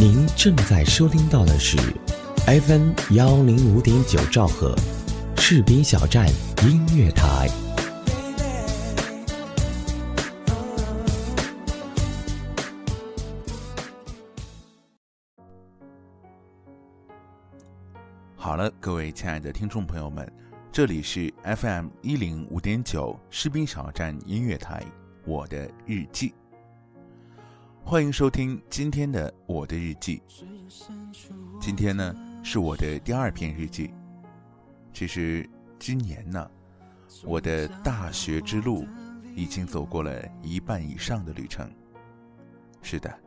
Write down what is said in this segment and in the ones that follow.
您正在收听到的是 FM 幺零五点九兆赫，士兵小站音乐台。好了，各位亲爱的听众朋友们，这里是 FM 一零五点九士兵小站音乐台，我的日记。欢迎收听今天的我的日记。今天呢是我的第二篇日记。其实今年呢，我的大学之路已经走过了一半以上的旅程。是的，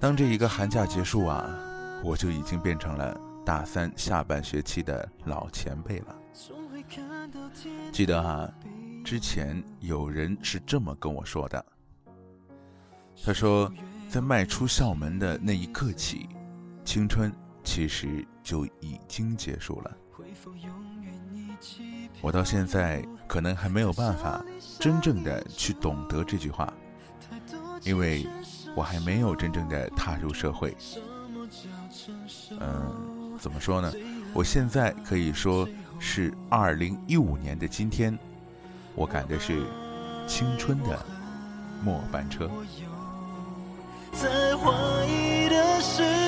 当这一个寒假结束啊，我就已经变成了。大三下半学期的老前辈了，记得哈，之前有人是这么跟我说的。他说，在迈出校门的那一刻起，青春其实就已经结束了。我到现在可能还没有办法真正的去懂得这句话，因为我还没有真正的踏入社会。嗯。怎么说呢？我现在可以说是二零一五年的今天，我赶的是青春的末班车。在怀疑的时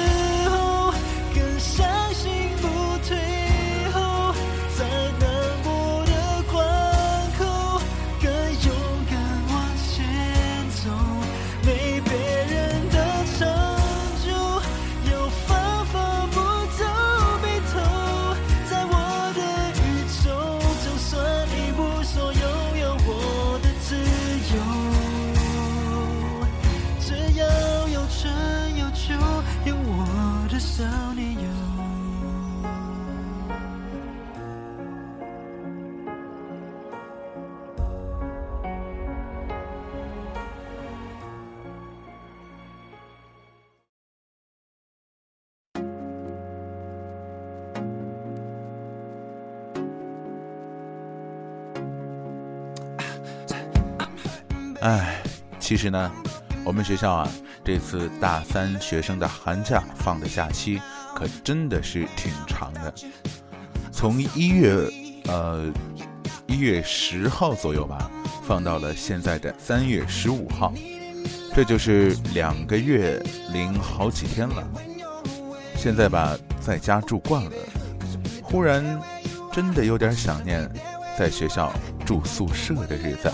哎，其实呢，我们学校啊，这次大三学生的寒假放的假期可真的是挺长的，从一月呃一月十号左右吧，放到了现在的三月十五号，这就是两个月零好几天了。现在吧，在家住惯了，忽然真的有点想念在学校住宿舍的日子。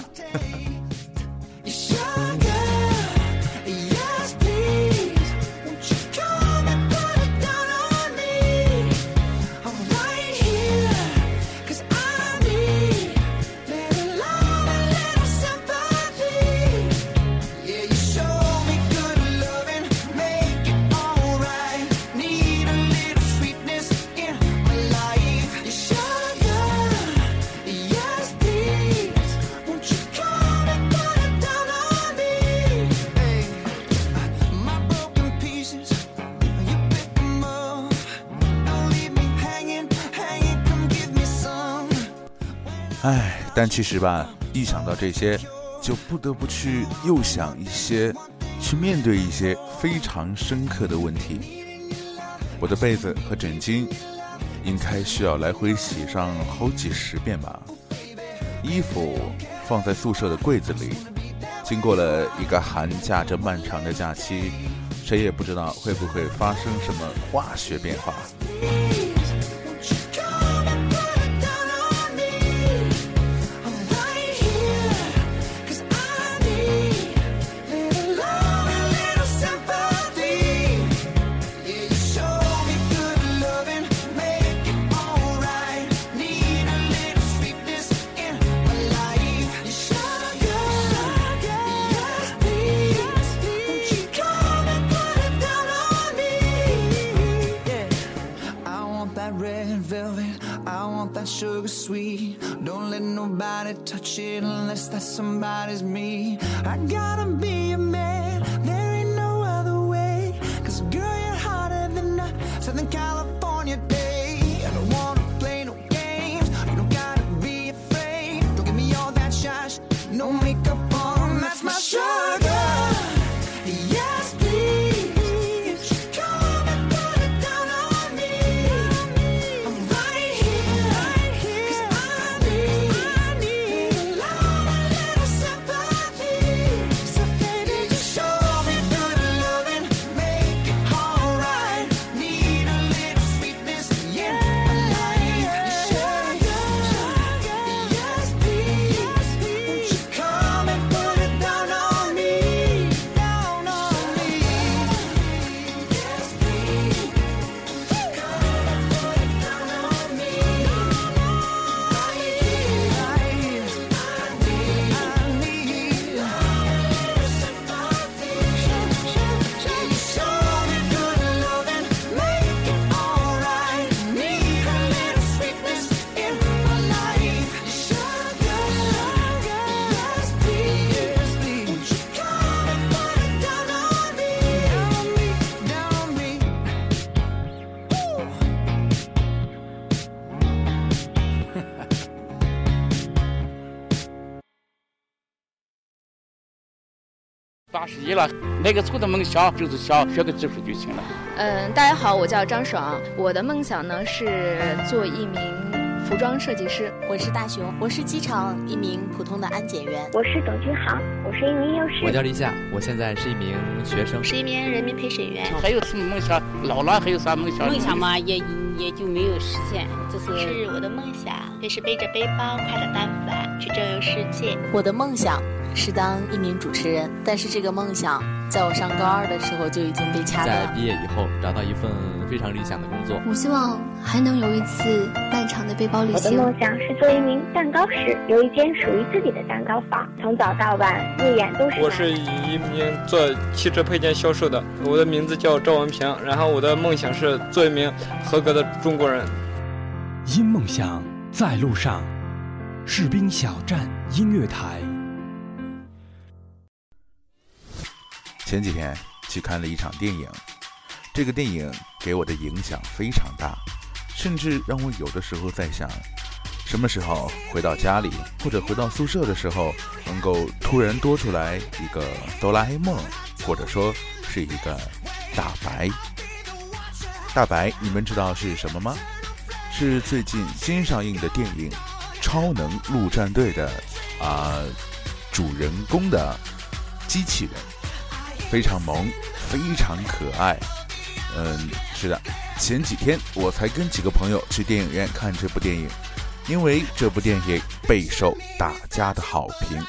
但其实吧，一想到这些，就不得不去又想一些，去面对一些非常深刻的问题。我的被子和枕巾，应该需要来回洗上好几十遍吧。衣服放在宿舍的柜子里，经过了一个寒假这漫长的假期，谁也不知道会不会发生什么化学变化。八十一了，那个初的梦想就是想学个技术就行了。嗯，大家好，我叫张爽，我的梦想呢是做一名。服装设计师，我是大熊，我是机场一名普通的安检员，我是董军航，我是一名幼师，我叫李夏，我现在是一名学生，是一名人民陪审员。还有什么梦想？老了还有啥梦想？梦想嘛，也也就没有实现。这是是我的梦想，就是背着背包，挎着单反去周游世界。我的梦想是当一名主持人，但是这个梦想。在我上高二的时候就已经被掐断。在毕业以后找到一份非常理想的工作。我希望还能有一次漫长的背包旅行。我的梦想是做一名蛋糕师，有一间属于自己的蛋糕房，从早到晚日夜都是。我是一名做汽车配件销售的，我的名字叫赵文平，然后我的梦想是做一名合格的中国人。因梦想在路上，士兵小站音乐台。前几天去看了一场电影，这个电影给我的影响非常大，甚至让我有的时候在想，什么时候回到家里或者回到宿舍的时候，能够突然多出来一个哆啦 A 梦，或者说是一个大白。大白，你们知道是什么吗？是最近新上映的电影《超能陆战队》的啊主人公的机器人。非常萌，非常可爱。嗯，是的，前几天我才跟几个朋友去电影院看这部电影，因为这部电影备受大家的好评。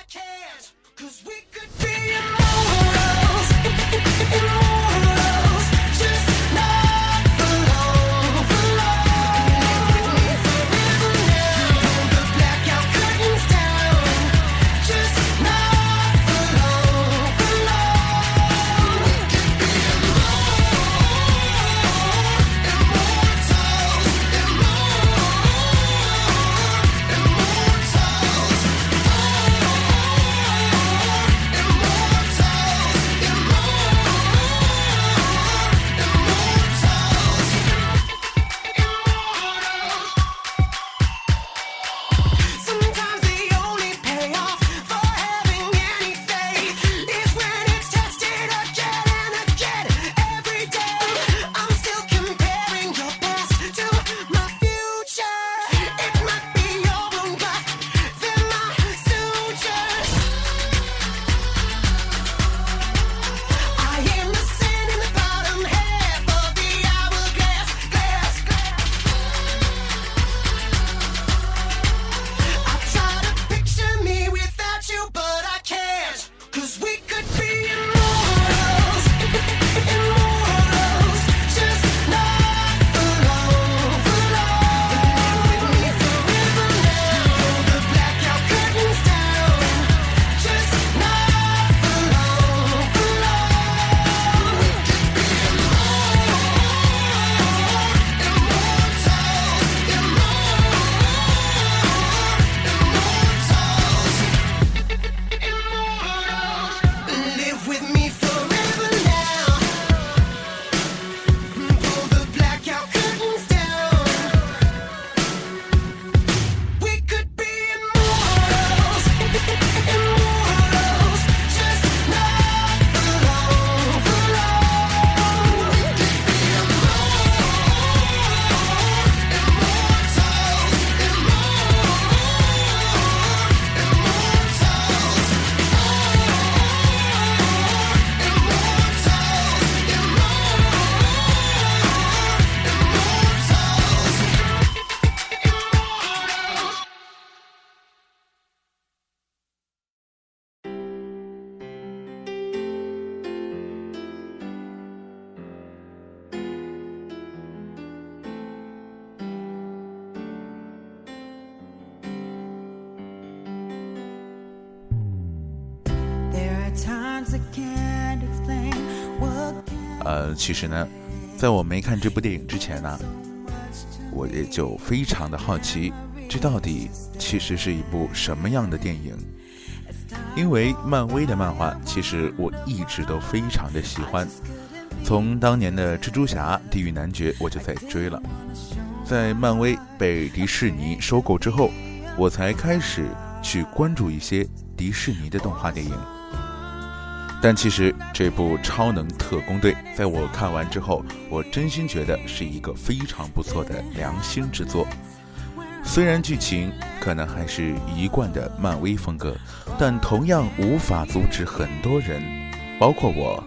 呃，其实呢，在我没看这部电影之前呢，我也就非常的好奇，这到底其实是一部什么样的电影？因为漫威的漫画，其实我一直都非常的喜欢，从当年的蜘蛛侠、地狱男爵我就在追了，在漫威被迪士尼收购之后，我才开始去关注一些迪士尼的动画电影。但其实这部《超能特工队》在我看完之后，我真心觉得是一个非常不错的良心之作。虽然剧情可能还是一贯的漫威风格，但同样无法阻止很多人，包括我，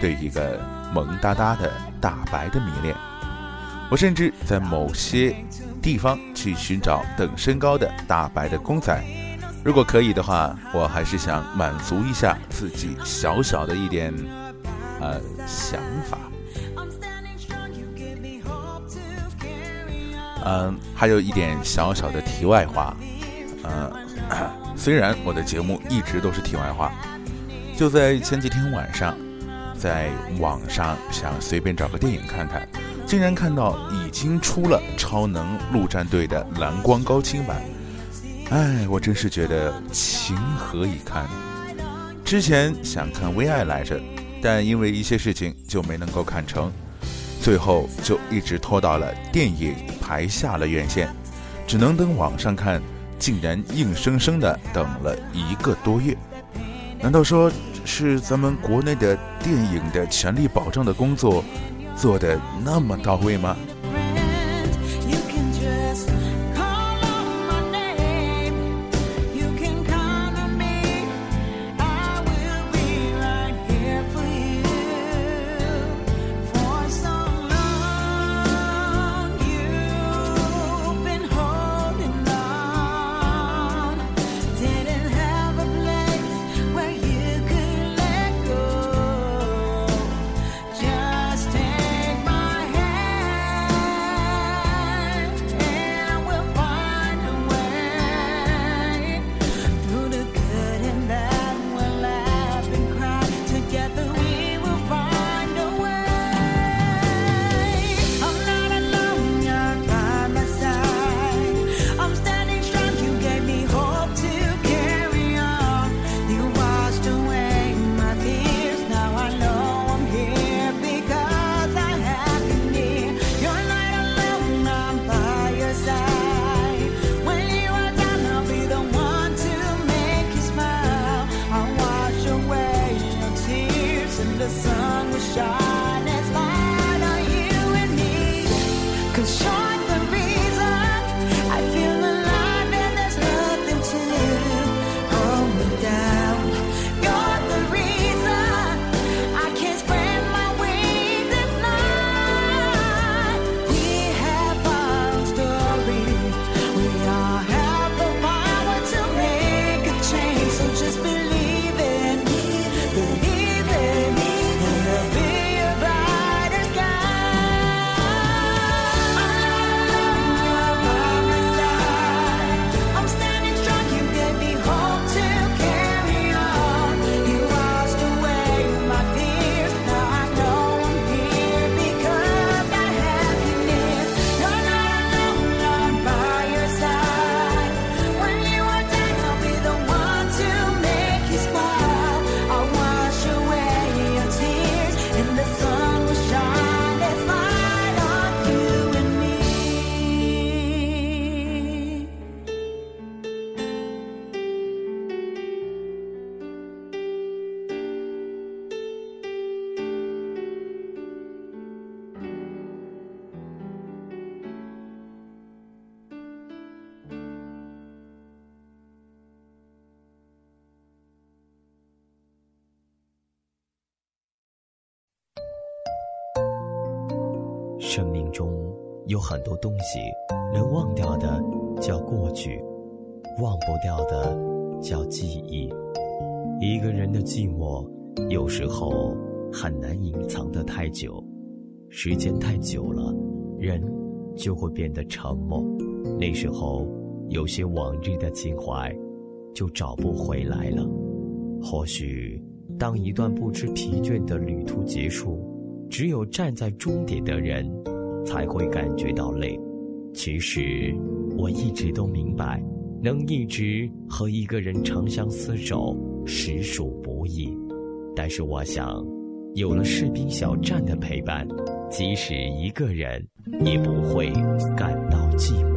对一个萌哒哒的大白的迷恋。我甚至在某些地方去寻找等身高的大白的公仔。如果可以的话，我还是想满足一下自己小小的一点呃想法。嗯，还有一点小小的题外话，嗯，虽然我的节目一直都是题外话，就在前几天晚上，在网上想随便找个电影看看，竟然看到已经出了《超能陆战队》的蓝光高清版，哎，我真是觉得情何以堪。之前想看《微爱》来着，但因为一些事情就没能够看成。最后就一直拖到了电影排下了院线，只能等网上看，竟然硬生生的等了一个多月。难道说是咱们国内的电影的权利保障的工作做的那么到位吗？中有很多东西，能忘掉的叫过去，忘不掉的叫记忆。一个人的寂寞，有时候很难隐藏的太久，时间太久了，人就会变得沉默。那时候，有些往日的情怀就找不回来了。或许，当一段不知疲倦的旅途结束。只有站在终点的人，才会感觉到累。其实，我一直都明白，能一直和一个人长相厮守，实属不易。但是，我想，有了士兵小站的陪伴，即使一个人，也不会感到寂寞。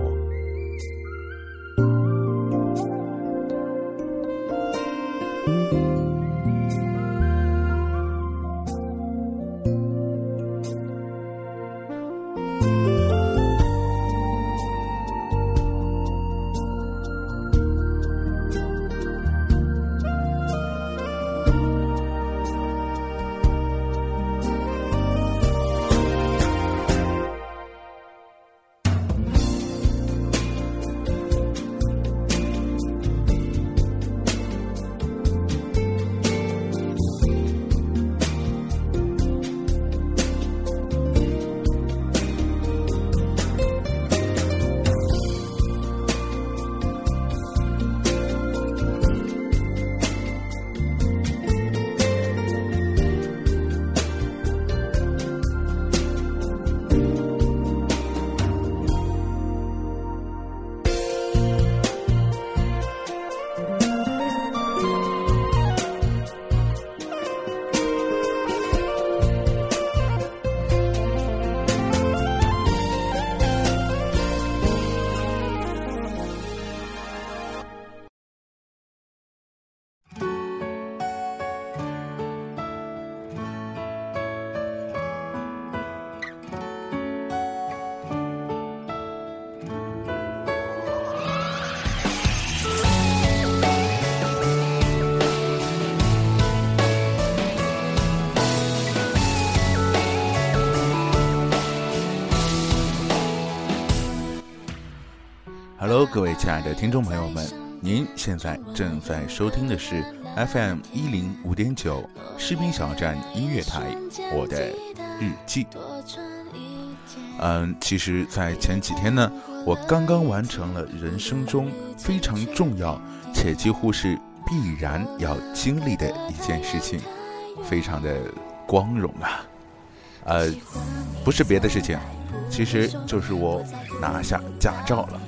各位亲爱的听众朋友们，您现在正在收听的是 FM 一零五点九士兵小站音乐台，我的日记。嗯，其实，在前几天呢，我刚刚完成了人生中非常重要且几乎是必然要经历的一件事情，非常的光荣啊！呃，不是别的事情，其实就是我拿下驾照了。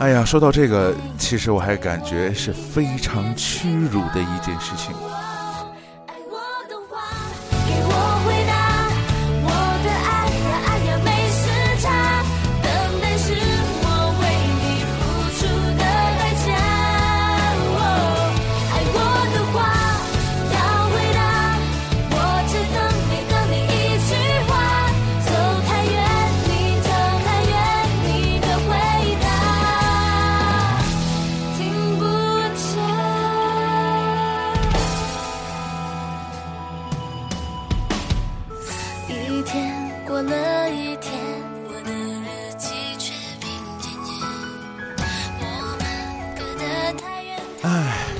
哎呀，说到这个，其实我还感觉是非常屈辱的一件事情。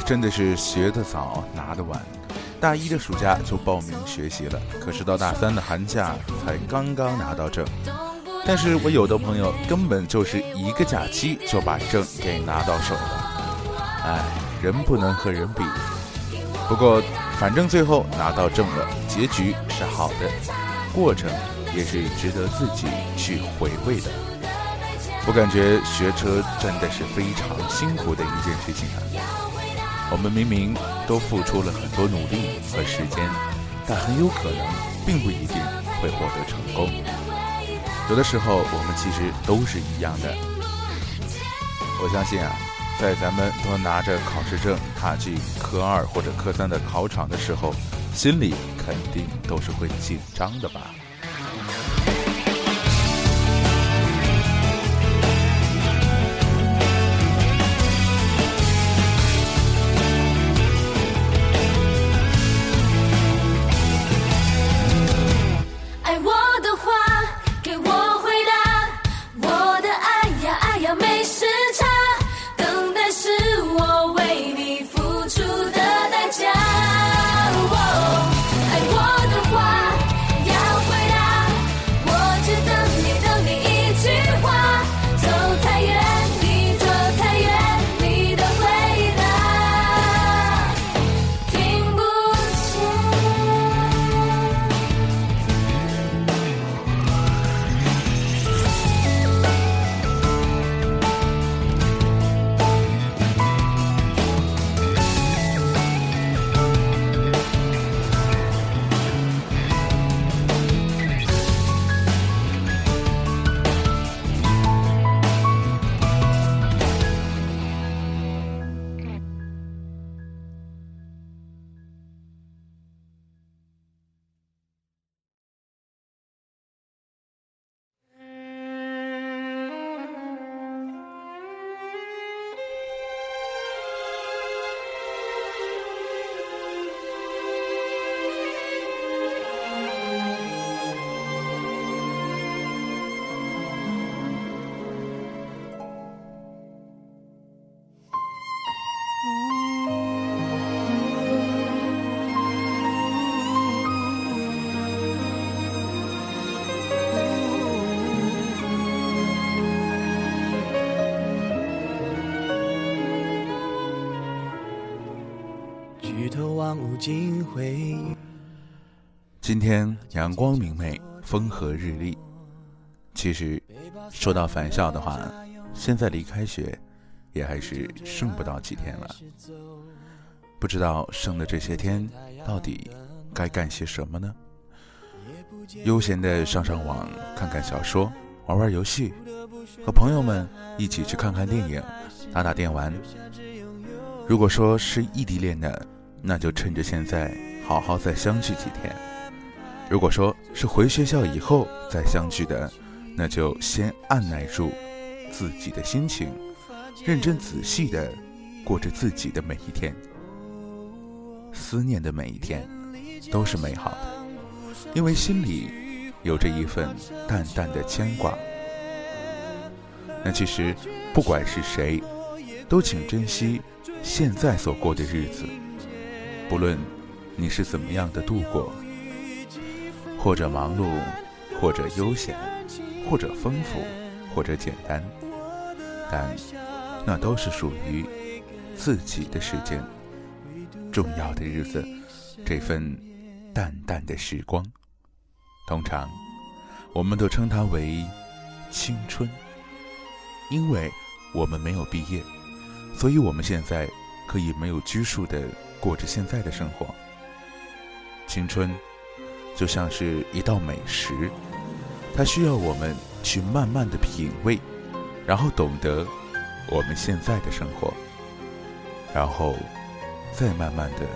真的是学得早，拿得晚。大一的暑假就报名学习了，可是到大三的寒假才刚刚拿到证。但是我有的朋友根本就是一个假期就把证给拿到手了。哎，人不能和人比。不过反正最后拿到证了，结局是好的，过程也是值得自己去回味的。我感觉学车真的是非常辛苦的一件事情啊。我们明明都付出了很多努力和时间，但很有可能并不一定会获得成功。有的时候，我们其实都是一样的。我相信啊，在咱们都拿着考试证踏进科二或者科三的考场的时候，心里肯定都是会紧张的吧。今天阳光明媚，风和日丽。其实，说到返校的话，现在离开学也还是剩不到几天了。不知道剩的这些天到底该干些什么呢？悠闲的上上网，看看小说，玩玩游戏，和朋友们一起去看看电影，打打电玩。如果说是异地恋的，那就趁着现在好好再相聚几天。如果说是回学校以后再相聚的，那就先按耐住自己的心情，认真仔细的过着自己的每一天。思念的每一天都是美好的，因为心里有着一份淡淡的牵挂。那其实，不管是谁，都请珍惜现在所过的日子，不论你是怎么样的度过，或者忙碌，或者悠闲，或者丰富，或者简单，但那都是属于自己的时间。重要的日子，这份淡淡的时光，通常我们都称它为青春。因为我们没有毕业，所以我们现在可以没有拘束的过着现在的生活。青春就像是一道美食，它需要我们去慢慢的品味，然后懂得我们现在的生活，然后再慢慢的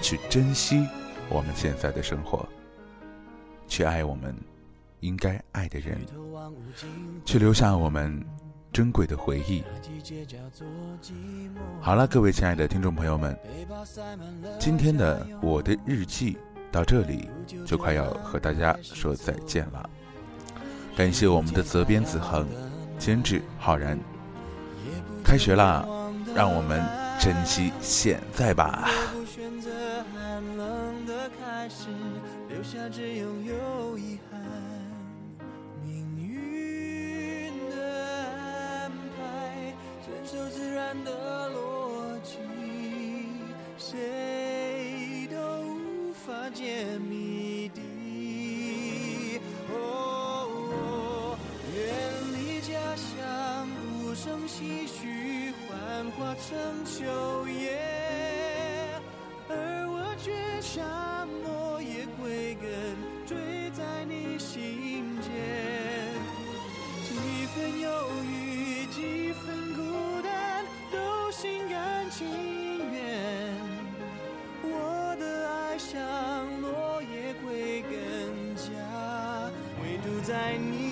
去珍惜我们现在的生活，去爱我们应该爱的人，去留下我们。珍贵的回忆。好了，各位亲爱的听众朋友们，今天的我的日记到这里就快要和大家说再见了。感谢我们的责编子恒，监制浩然。开学啦，让我们珍惜现在吧。的逻辑，谁都无法解谜底。哦，远离家乡，鼓声唏嘘，幻化成秋叶，而我却像落叶归根，坠在你心间，几分忧郁，在你